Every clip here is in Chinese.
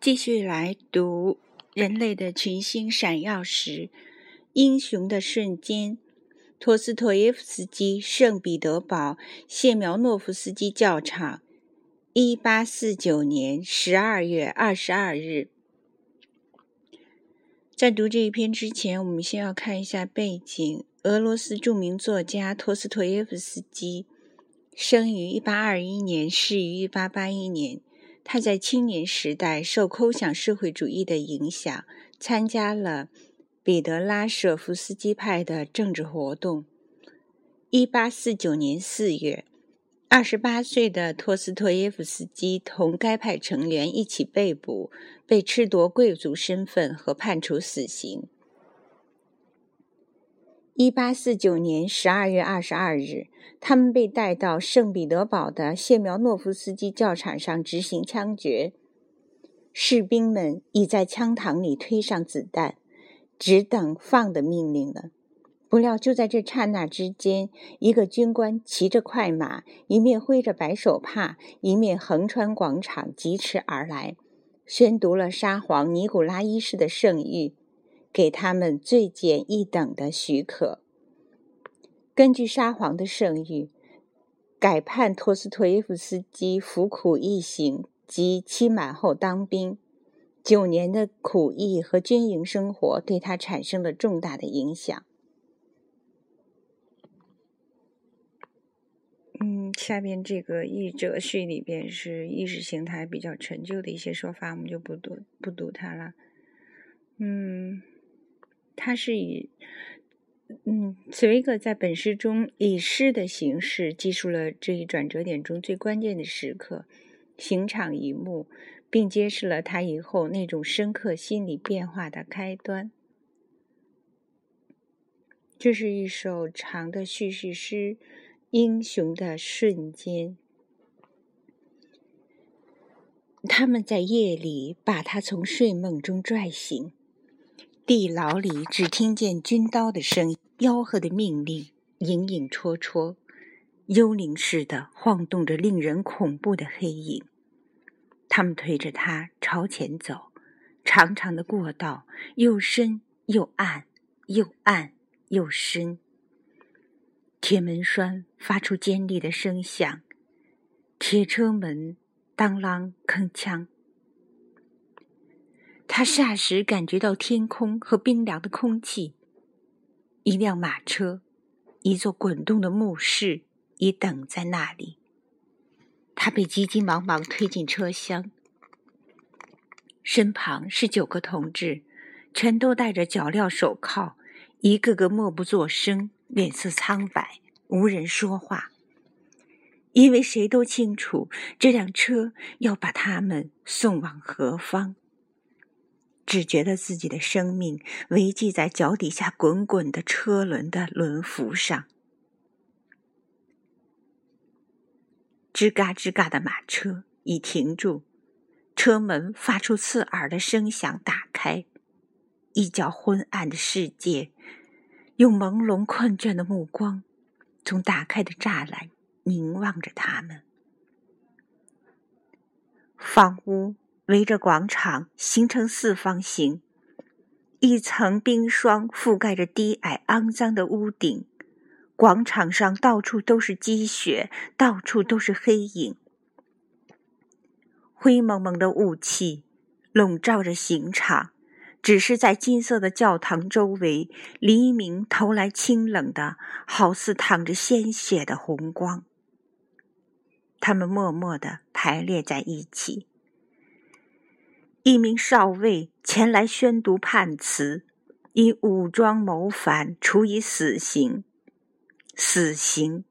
继续来读人类的群星闪耀时，英雄的瞬间。托斯托耶夫斯基圣彼得堡谢苗诺夫斯基教场，一八四九年十二月二十二日。在读这一篇之前，我们先要看一下背景。俄罗斯著名作家托斯托耶夫斯基生于一八二一年，逝于一八八一年。他在青年时代受空想社会主义的影响，参加了彼得拉舍夫斯基派的政治活动。一八四九年四月，二十八岁的托斯托耶夫斯基同该派成员一起被捕，被褫夺贵族身份和判处死刑。一八四九年十二月二十二日，他们被带到圣彼得堡的谢苗诺夫斯基教场上执行枪决。士兵们已在枪膛里推上子弹，只等放的命令了。不料，就在这刹那之间，一个军官骑着快马，一面挥着白手帕，一面横穿广场疾驰而来，宣读了沙皇尼古拉一世的圣谕。给他们最简易等的许可。根据沙皇的圣谕，改判托斯托耶夫斯基服苦役刑及期满后当兵。九年的苦役和军营生活对他产生了重大的影响。嗯，下边这个译者序里边是意识形态比较陈旧的一些说法，我们就不读不读它了。嗯。他是以，嗯，茨威格在本诗中以诗的形式记述了这一转折点中最关键的时刻，刑场一幕，并揭示了他以后那种深刻心理变化的开端。这是一首长的叙事诗，《英雄的瞬间》。他们在夜里把他从睡梦中拽醒。地牢里只听见军刀的声音，吆喝的命令，影影绰绰，幽灵似的晃动着令人恐怖的黑影。他们推着他朝前走，长长的过道又深又暗，又暗又深。铁门栓发出尖利的声响，铁车门当啷铿锵。他霎时感觉到天空和冰凉的空气。一辆马车，一座滚动的墓室已等在那里。他被急急忙忙推进车厢，身旁是九个同志，全都戴着脚镣手铐，一个个默不作声，脸色苍白，无人说话，因为谁都清楚这辆车要把他们送往何方。只觉得自己的生命围系在脚底下滚滚的车轮的轮辐上，吱嘎吱嘎的马车已停住，车门发出刺耳的声响，打开，一角昏暗的世界用朦胧困倦的目光从打开的栅栏凝望着他们，房屋。围着广场形成四方形，一层冰霜覆盖着低矮肮脏的屋顶。广场上到处都是积雪，到处都是黑影。灰蒙蒙的雾气笼罩着刑场，只是在金色的教堂周围，黎明投来清冷的，好似淌着鲜血的红光。他们默默地排列在一起。一名少尉前来宣读判词，因武装谋反处以死刑。死刑，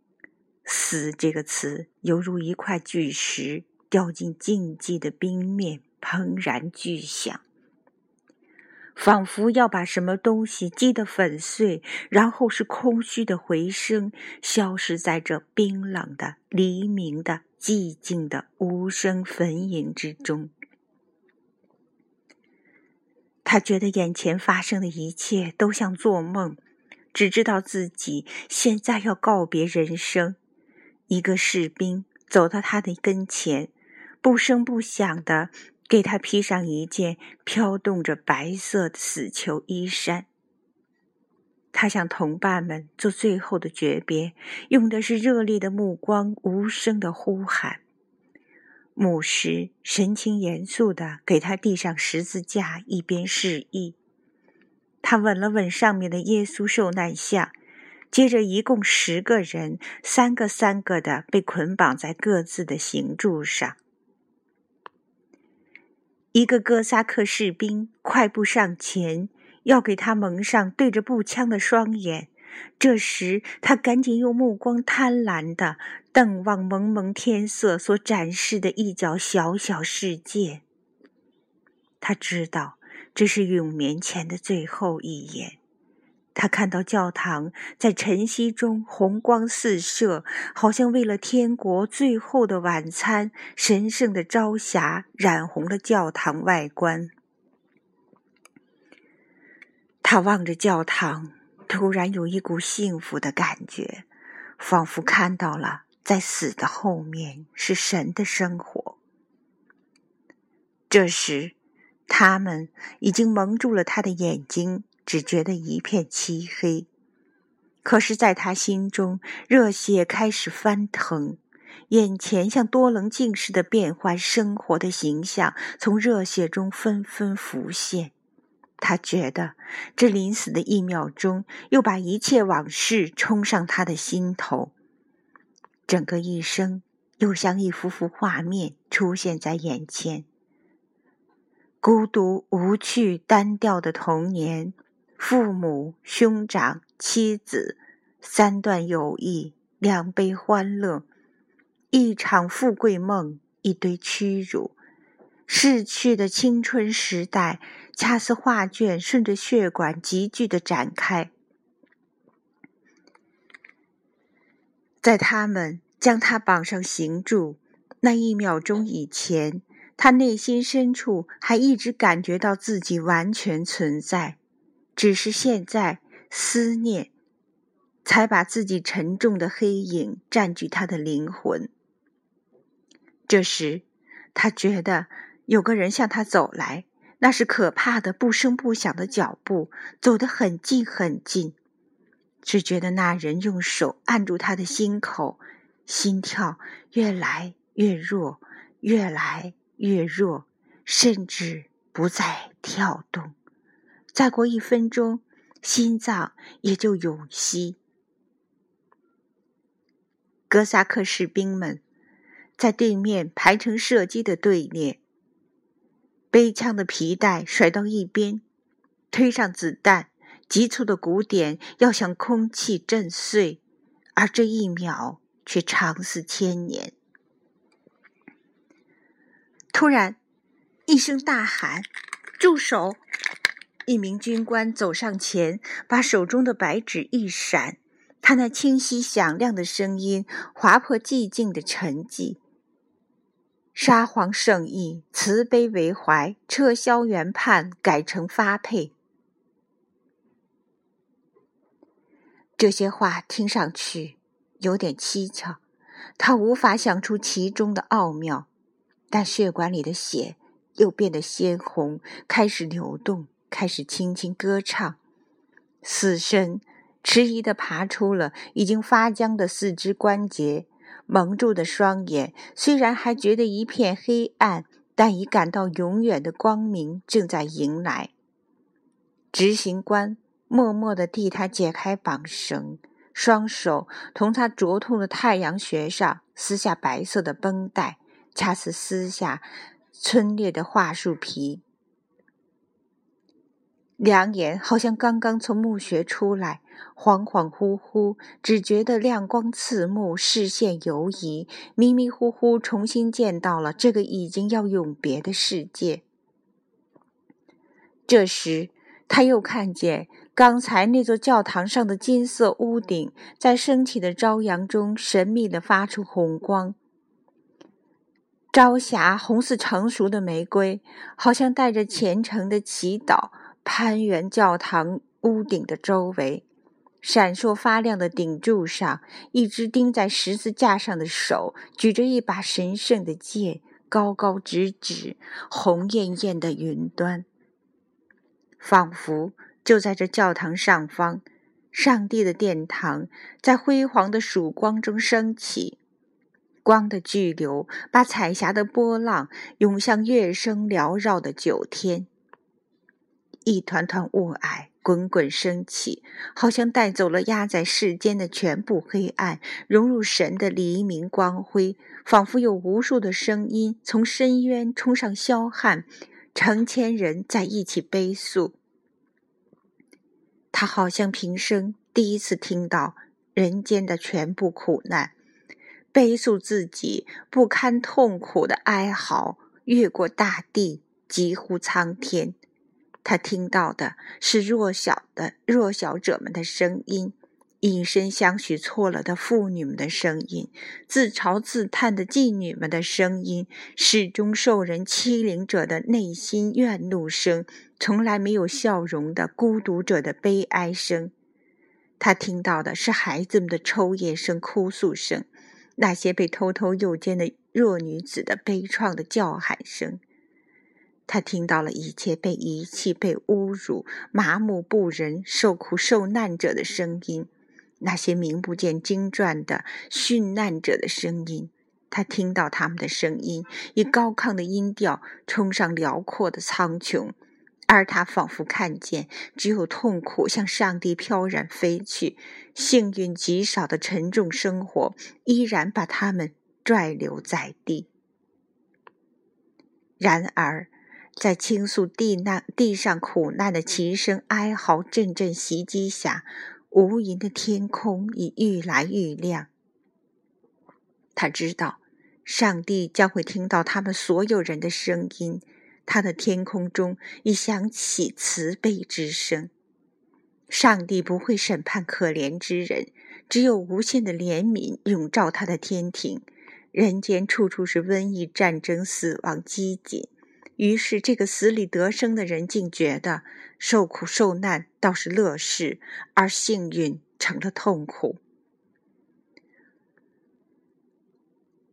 死这个词犹如一块巨石掉进静寂的冰面，砰然巨响，仿佛要把什么东西击得粉碎，然后是空虚的回声，消失在这冰冷的、黎明的、寂静的无声坟茔之中。他觉得眼前发生的一切都像做梦，只知道自己现在要告别人生。一个士兵走到他的跟前，不声不响地给他披上一件飘动着白色的死囚衣衫。他向同伴们做最后的诀别，用的是热烈的目光、无声的呼喊。牧师神情严肃地给他递上十字架，一边示意。他吻了吻上面的耶稣受难像，接着一共十个人，三个三个的被捆绑在各自的行柱上。一个哥萨克士兵快步上前，要给他蒙上对着步枪的双眼。这时，他赶紧用目光贪婪地瞪望蒙蒙天色所展示的一角小小世界。他知道这是永眠前的最后一眼。他看到教堂在晨曦中红光四射，好像为了天国最后的晚餐，神圣的朝霞染红了教堂外观。他望着教堂。突然有一股幸福的感觉，仿佛看到了在死的后面是神的生活。这时，他们已经蒙住了他的眼睛，只觉得一片漆黑。可是，在他心中，热血开始翻腾，眼前像多棱镜似的变换生活的形象从热血中纷纷浮现。他觉得，这临死的一秒钟，又把一切往事冲上他的心头。整个一生，又像一幅幅画面出现在眼前：孤独、无趣、单调的童年，父母、兄长、妻子，三段友谊，两杯欢乐，一场富贵梦，一堆屈辱。逝去的青春时代，恰似画卷顺着血管急剧的展开。在他们将他绑上刑柱那一秒钟以前，他内心深处还一直感觉到自己完全存在，只是现在思念，才把自己沉重的黑影占据他的灵魂。这时，他觉得。有个人向他走来，那是可怕的不声不响的脚步，走得很近很近。只觉得那人用手按住他的心口，心跳越来越弱，越来越弱，甚至不再跳动。再过一分钟，心脏也就永息。哥萨克士兵们在对面排成射击的队列。背枪的皮带甩到一边，推上子弹，急促的鼓点要向空气震碎，而这一秒却长似千年。突然，一声大喊：“住手！”一名军官走上前，把手中的白纸一闪，他那清晰响亮的声音划破寂静的沉寂。沙皇圣意，慈悲为怀，撤销原判，改成发配。这些话听上去有点蹊跷，他无法想出其中的奥妙。但血管里的血又变得鲜红，开始流动，开始轻轻歌唱。死神迟疑地爬出了已经发僵的四肢关节。蒙住的双眼，虽然还觉得一片黑暗，但已感到永远的光明正在迎来。执行官默默地替他解开绑绳，双手同他灼痛的太阳穴上撕下白色的绷带，恰似撕下皴裂的桦树皮。两眼好像刚刚从墓穴出来，恍恍惚惚，只觉得亮光刺目，视线游移，迷迷糊糊，重新见到了这个已经要永别的世界。这时，他又看见刚才那座教堂上的金色屋顶，在升起的朝阳中神秘地发出红光。朝霞红似成熟的玫瑰，好像带着虔诚的祈祷。攀援教堂屋顶的周围，闪烁发亮的顶柱上，一只钉在十字架上的手举着一把神圣的剑，高高直指、红艳艳的云端，仿佛就在这教堂上方，上帝的殿堂在辉煌的曙光中升起。光的巨流把彩霞的波浪涌向乐声缭绕的九天。一团团雾霭滚滚升起，好像带走了压在世间的全部黑暗，融入神的黎明光辉。仿佛有无数的声音从深渊冲上霄汉，成千人在一起悲诉。他好像平生第一次听到人间的全部苦难，悲诉自己不堪痛苦的哀嚎，越过大地，疾呼苍天。他听到的是弱小的弱小者们的声音。以身相许错了的妇女们的声音，自嘲自叹的妓女们的声音，始终受人欺凌者的内心怨怒声，从来没有笑容的孤独者的悲哀声。他听到的是孩子们的抽噎声、哭诉声，那些被偷偷诱奸的弱女子的悲怆的叫喊声。他听到了一切被遗弃、被侮辱、麻木不仁、受苦受难者的声音。那些名不见经传的殉难者的声音，他听到他们的声音，以高亢的音调冲上辽阔的苍穹，而他仿佛看见，只有痛苦向上帝飘然飞去，幸运极少的沉重生活依然把他们拽留在地。然而，在倾诉地难地上苦难的齐声哀嚎阵阵袭击下。无垠的天空已愈来愈亮。他知道，上帝将会听到他们所有人的声音。他的天空中已响起慈悲之声。上帝不会审判可怜之人，只有无限的怜悯笼罩他的天庭。人间处处是瘟疫、战争、死亡、饥馑。于是，这个死里得生的人竟觉得受苦受难倒是乐事，而幸运成了痛苦。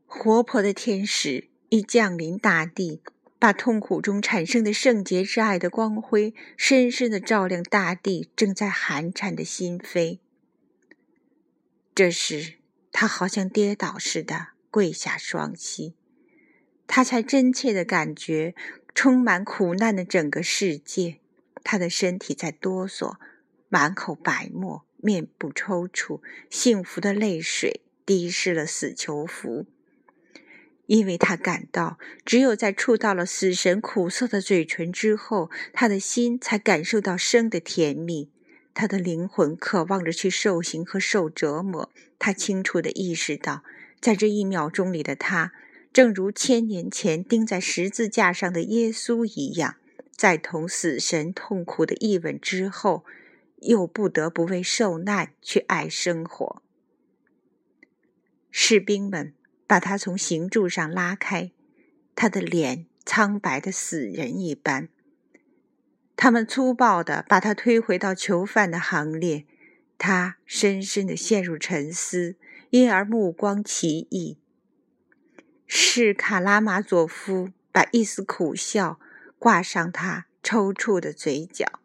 活泼的天使已降临大地，把痛苦中产生的圣洁之爱的光辉深深的照亮大地正在寒颤的心扉。这时，他好像跌倒似的跪下双膝。他才真切的感觉，充满苦难的整个世界。他的身体在哆嗦，满口白沫，面部抽搐，幸福的泪水滴湿了死囚服。因为他感到，只有在触到了死神苦涩的嘴唇之后，他的心才感受到生的甜蜜。他的灵魂渴望着去受刑和受折磨。他清楚地意识到，在这一秒钟里的他。正如千年前钉在十字架上的耶稣一样，在同死神痛苦的一吻之后，又不得不为受难去爱生活。士兵们把他从刑柱上拉开，他的脸苍白的死人一般。他们粗暴地把他推回到囚犯的行列，他深深地陷入沉思，因而目光奇异。是卡拉马佐夫把一丝苦笑挂上他抽搐的嘴角。